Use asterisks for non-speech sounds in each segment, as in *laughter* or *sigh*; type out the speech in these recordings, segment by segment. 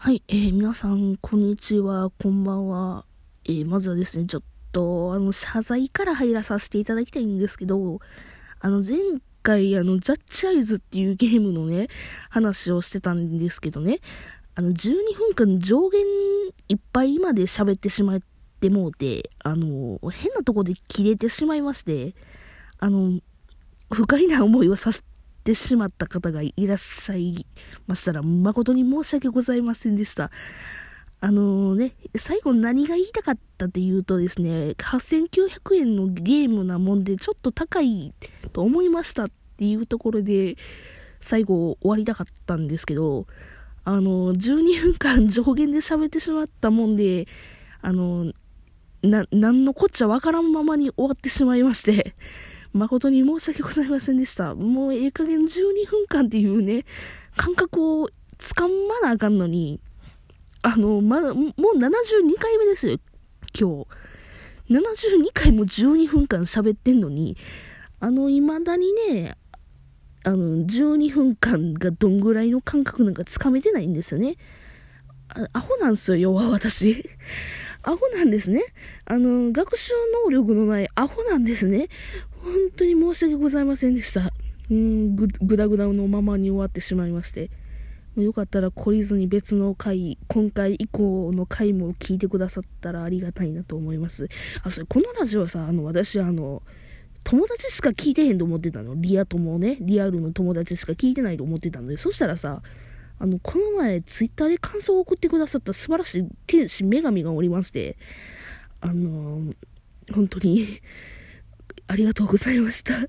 はい、えー、皆さん、こんにちは、こんばんは。えー、まずはですね、ちょっと、あの、謝罪から入らさせていただきたいんですけど、あの、前回、あの、ザッチアイズっていうゲームのね、話をしてたんですけどね、あの、12分間上限いっぱいまで喋ってしまってもうて、あの、変なとこで切れてしまいまして、あの、不快な思いをさせってしまった方がいらっしゃいましたら、誠に申し訳ございませんでした。あのね、最後何が言いたかったっていうとですね、8900円のゲームなもんでちょっと高いと思いましたっていうところで、最後終わりたかったんですけど、あの、12分間上限で喋ってしまったもんで、あの、な、なんのこっちゃわからんままに終わってしまいまして、誠に申し訳ございませんでした。もうええ加減12分間っていうね、感覚をつかまなあかんのに、あの、まだ、もう72回目ですよ、今日。72回も12分間喋ってんのに、あの、未だにね、あの、12分間がどんぐらいの感覚なんかつかめてないんですよね。アホなんですよ、要は私。アホなんですね。あの、学習能力のないアホなんですね。本当に申し訳ございませんでした。うん、ぐ、ぐだぐだのままに終わってしまいまして。よかったら懲りずに別の回、今回以降の回も聞いてくださったらありがたいなと思います。あ、それ、このラジオさ、あの、私、あの、友達しか聞いてへんと思ってたの。リア友ね、リアルの友達しか聞いてないと思ってたので、そしたらさ、あの、この前、ツイッターで感想を送ってくださった素晴らしい天使女神がおりまして、あの、本当にありがとうございました。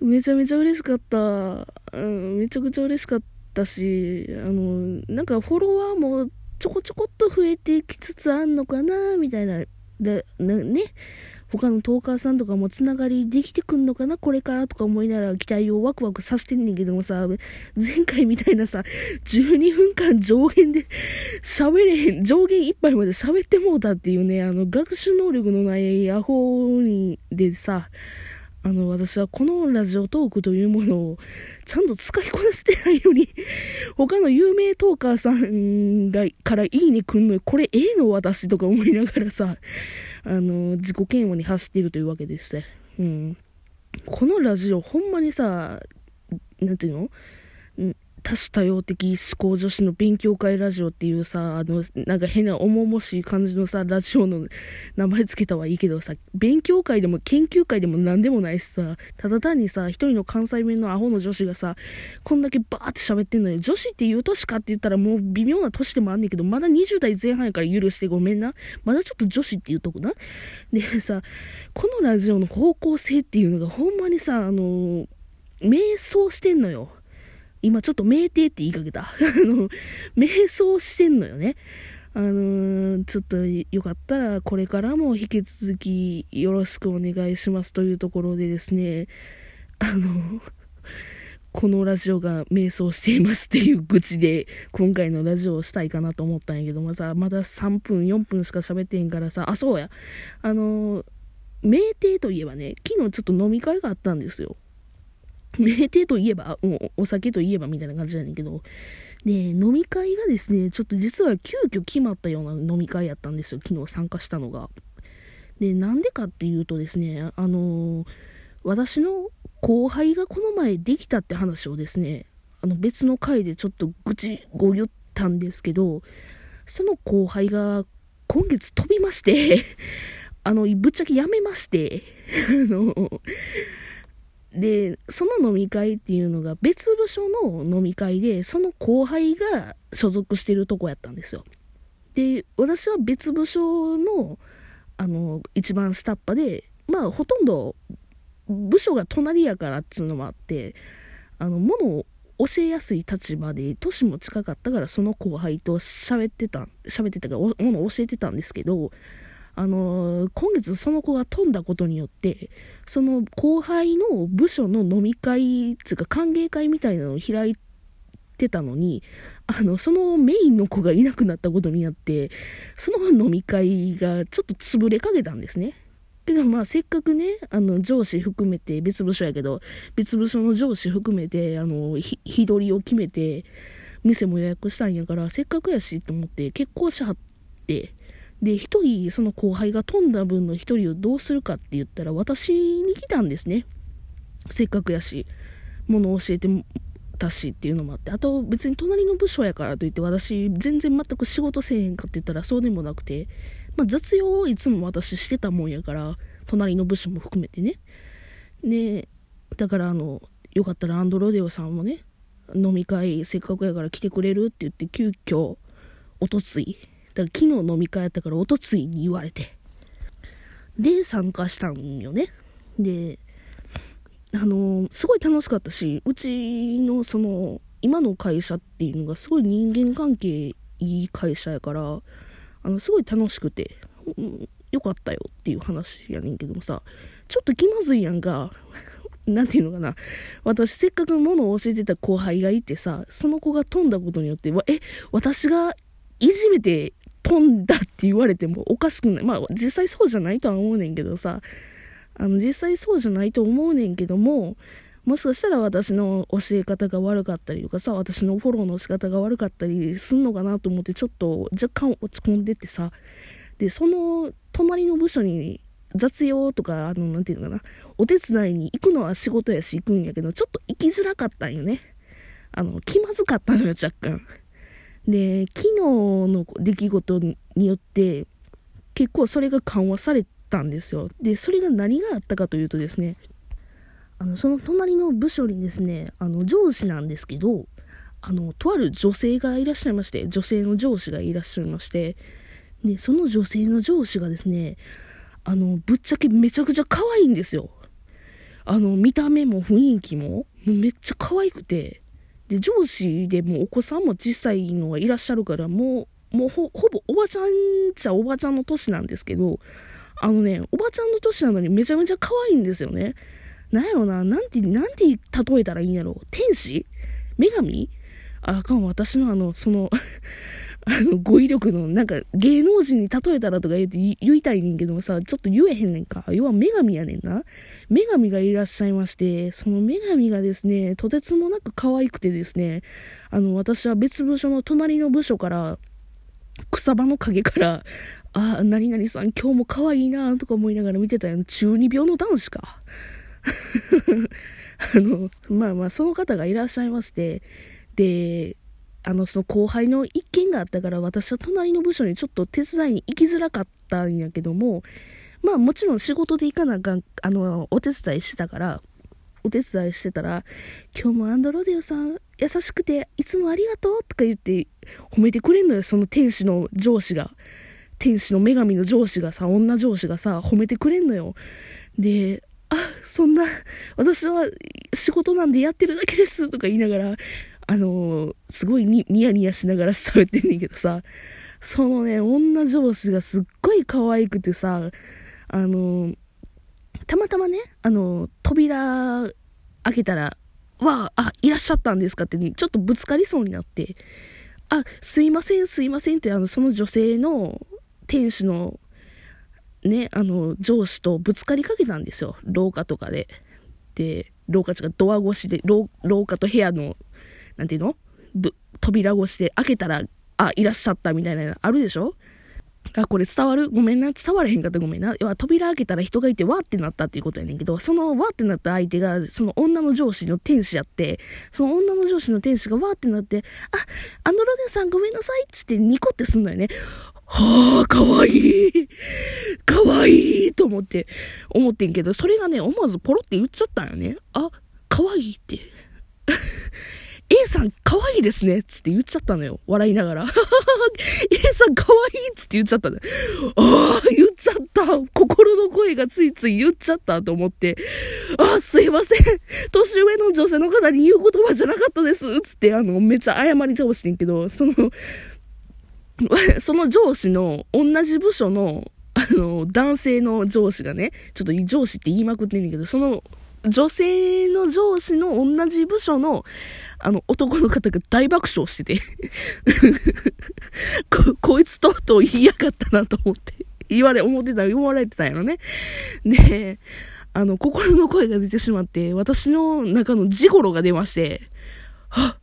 めちゃめちゃ嬉しかった。うん、めちゃくちゃ嬉しかったし、あの、なんかフォロワーもちょこちょこっと増えてきつつあんのかな、みたいな、ね、他のトーカーさんとかもつながりできてくんのかな？これからとか思いながら期待をワクワクさせてんねんけどもさ、前回みたいなさ、12分間上限で *laughs* 喋れへん、上限いっぱいまで喋ってもうたっていうね、あの、学習能力のないアホにでさ、あの、私はこのラジオトークというものをちゃんと使いこなせてないのに、他の有名トーカーさんがからいいねくんのこれええの私とか思いながらさ、*laughs* あの、自己嫌悪に走っているというわけでして。うん。このラジオ、ほんまにさ、なんていうの？多種多様的思考女子の勉強会ラジオっていうさ、あの、なんか変な重々しい感じのさ、ラジオの名前つけたはいいけどさ、勉強会でも研究会でも何でもないしさ、ただ単にさ、一人の関西弁のアホの女子がさ、こんだけバーって喋ってんのよ。女子って言う年かって言ったらもう微妙な年でもあんねんけど、まだ20代前半やから許してごめんな。まだちょっと女子って言うとこな。でさ、このラジオの方向性っていうのがほんまにさ、あの、迷走してんのよ。今ちょっと酩酊って言いかけた。*laughs* あの、瞑想してんのよね。あのー、ちょっとよかったらこれからも引き続きよろしくお願いしますというところでですね、あの、*laughs* このラジオが瞑想していますっていう愚痴で今回のラジオをしたいかなと思ったんやけどもさ、まだ3分、4分しか喋ってへんからさ、あ、そうや。あのー、酩酊といえばね、昨日ちょっと飲み会があったんですよ。名店といえば、もうお酒といえばみたいな感じなんだけど、で、飲み会がですね、ちょっと実は急遽決まったような飲み会やったんですよ、昨日参加したのが。で、なんでかっていうとですね、あのー、私の後輩がこの前できたって話をですね、あの別の回でちょっと愚痴ご言ったんですけど、その後輩が今月飛びまして *laughs* あの、ぶっちゃけ辞めまして *laughs* あの、で、その飲み会っていうのが別部署の飲み会で、その後輩が所属してるとこやったんですよ。で、私は別部署の、あの、一番下っ端で、まあ、ほとんど部署が隣やからっていうのもあって、あの、ものを教えやすい立場で、年も近かったから、その後輩と喋ってた、喋ってたから、ものを教えてたんですけど、あのー、今月その子が飛んだことによって、その後輩の部署の飲み会、つうか歓迎会みたいなのを開いてたのに、あの、そのメインの子がいなくなったことになって、その飲み会がちょっと潰れかけたんですね。けどまあせっかくね、あの上司含めて、別部署やけど、別部署の上司含めて、あの、日取りを決めて、店も予約したんやから、せっかくやしと思って結婚しはって、で、一人、その後輩が飛んだ分の一人をどうするかって言ったら、私に来たんですね。せっかくやし、物を教えてたしっていうのもあって、あと別に隣の部署やからといって、私全然全く仕事せえへんかって言ったらそうでもなくて、まあ、雑用をいつも私してたもんやから、隣の部署も含めてね。で、だからあの、よかったらアンドロデオさんもね、飲み会せっかくやから来てくれるって言って、急遽、おとつい、だから昨日飲み会やったからおとついに言われて、で、参加したんよね。で、あのすごい楽しかったし、うちのその、今の会社っていうのがすごい人間関係いい会社やから、あの、すごい楽しくて、うん、よかったよっていう話やねんけどもさ、ちょっと気まずいやんか。*laughs* なんていうのかな。私、せっかく物を教えてた後輩がいてさ、その子が飛んだことによって、え、私がいじめて飛んだって言われてもおかしくない。まあ、実際そうじゃないとは思うねんけどさ、あの、実際そうじゃないと思うねんけども、もしかしたら私の教え方が悪かったりとかさ、私のフォローの仕方が悪かったりすんのかなと思って、ちょっと若干落ち込んでてさ、で、その隣の部署に雑用とか、あの、なんていうのかな、お手伝いに行くのは仕事やし行くんやけど、ちょっと行きづらかったんよね。あの、気まずかったのよ、若干。で、昨日の出来事によって、結構それが緩和されたんですよ。で、それが何があったかというとですね、あの、その隣の部署にですね、あの、上司なんですけど、あの、とある女性がいらっしゃいまして、女性の上司がいらっしゃいまして、で、その女性の上司がですね、あの、ぶっちゃけめちゃくちゃ可愛いんですよ。あの、見た目も雰囲気も、もめっちゃ可愛くて、で、上司でもお子さんも小さいのがいらっしゃるから、もう、もうほぼおばちゃんちゃおばちゃんの年なんですけど、あのね、おばちゃんの年なのにめちゃめちゃ可愛いんですよね。なんやろな、なんて、なんて例えたらいいんやろ。天使？女神？あかん、私のあの、そのあの、語彙力の、なんか、芸能人に例えたらとか言って言いたいねんけどもさ、ちょっと言えへんねんか。要は女神やねんな。女神がいらっしゃいまして、その女神がですね、とてつもなく可愛くてですね、あの、私は別部署の隣の部署から、草場の陰から、あ、何々さん今日も可愛いなとか思いながら見てたよ。中二病の男子か。*laughs* あの、まあまあ、その方がいらっしゃいまして、で、あの、その後輩の一件があったから、私は隣の部署にちょっと手伝いに行きづらかったんやけども、まあもちろん仕事で行かなあかん、あの、お手伝いしてたから、お手伝いしてたら、今日もアンドロデオさん優しくていつもありがとうとか言って褒めてくれんのよ、その天使の上司が。天使の女神の上司がさ、女上司がさ、褒めてくれんのよ。で、あ、そんな、私は仕事なんでやってるだけですとか言いながら、あのー、すごいニヤニヤしながら喋ってんねんけどさ、そのね、女上司がすっごい可愛くてさ、あのー、たまたまね、あのー、扉開けたら、わあ、あ、いらっしゃったんですか？って、ちょっとぶつかりそうになって、あ、すいません、すいませんって、あの、その女性の店主の、ね、あの、上司とぶつかりかけたんですよ。廊下とかで。で、廊下違う、ドア越しで、廊下と部屋のなんていうの？扉越しで開けたら、あ、いらっしゃったみたいな、あるでしょ？あ、これ伝わる？ごめんな。伝われへんかったごめんな。要は扉開けたら人がいてわーってなったっていうことやねんけど、そのわーってなった相手が、その女の上司の天使やって、その女の上司の天使がわーってなって、あ、アンドロデンさんごめんなさいっつってニコってすんのよね。はあ、かわいい。かわいいと思って、思ってんけど、それがね、思わずポロって言っちゃったんよね。あ、かわいいって。さん可愛いですねつって言っちゃったのよ。笑いながら。*laughs* A さん可愛いつって言っちゃったのよ。ああ、言っちゃった。心の声がついつい言っちゃったと思って。あ、すいません。年上の女性の方に言う言葉じゃなかったです。つって、あの、めっちゃ謝り倒してんけど、その、*laughs* その上司の同じ部署の、あの、男性の上司がね、ちょっと上司って言いまくってんねんけど、その女性の上司の同じ部署の、あの、男の方が大爆笑してて *laughs* こ、こいつとうとう言いやがったなと思って、言われ、思ってた、言われてたんやろね。で、あの、心の声が出てしまって、私の中のジゴロが出まして、は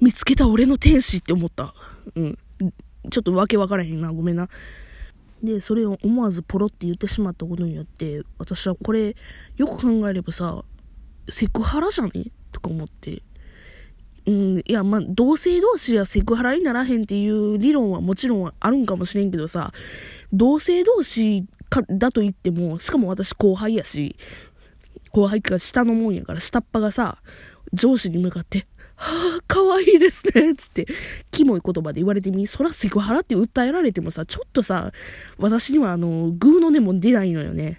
見つけた俺の天使って思った。うん。ちょっとわけわからへんな。ごめんな。で、それを思わずポロって言ってしまったことによって、私はこれ、よく考えればさ、セクハラじゃね？とか思って。うん、いや、まあ、同性同士はセクハラにならへんっていう理論はもちろんあるんかもしれんけどさ、同性同士かだと言っても、しかも私後輩やし、後輩か下のもんやから、下っ端がさ、上司に向かって、はあ、かわいいですね、つって、キモい言葉で言われてみ、そらセクハラって訴えられてもさ、ちょっとさ、私にはあの、グーの根も出ないのよね。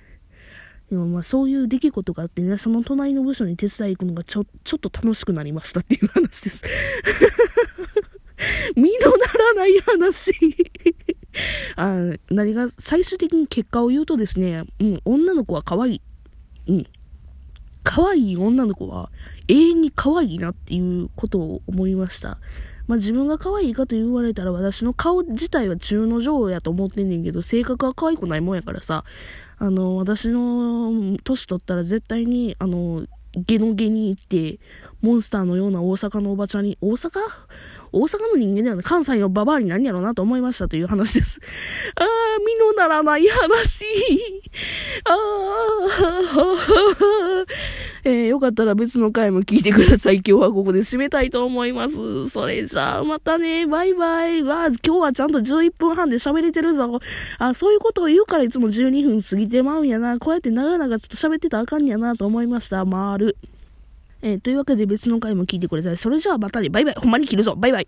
でもまあそういう出来事があってね、その隣の部署に手伝い行くのがちょ、ちょっと楽しくなりましたっていう話です。*laughs* 身のならない話あ何が、最終的に結果を言うとですね、うん、女の子は可愛い。うん。可愛い女の子は永遠に可愛いなっていうことを思いました。まあ自分が可愛いかと言われたら私の顔自体は中の上やと思ってんねんけど、性格は可愛くないもんやからさ、あの、私の年取ったら絶対に、あの、ゲノゲに行って、モンスターのような大阪のおばちゃんに、大阪？大阪の人間だよね。関西のババアに何やろうなと思いましたという話です。*laughs* ああ、身のならない話。ああ、えー、よかったら別の回も聞いてください。今日はここで締めたいと思います。それじゃあ、またね。バイバイ。わあ、今日はちゃんと11分半で喋れてるぞ。あ、そういうことを言うからいつも12分過ぎてまうんやな。こうやって長々ちょっと喋ってたらあかんやなと思いました。まる。えー、というわけで別の回も聞いてくれたら、それじゃあまたね、バイバイ。ほんまに切るぞ。バイバイ。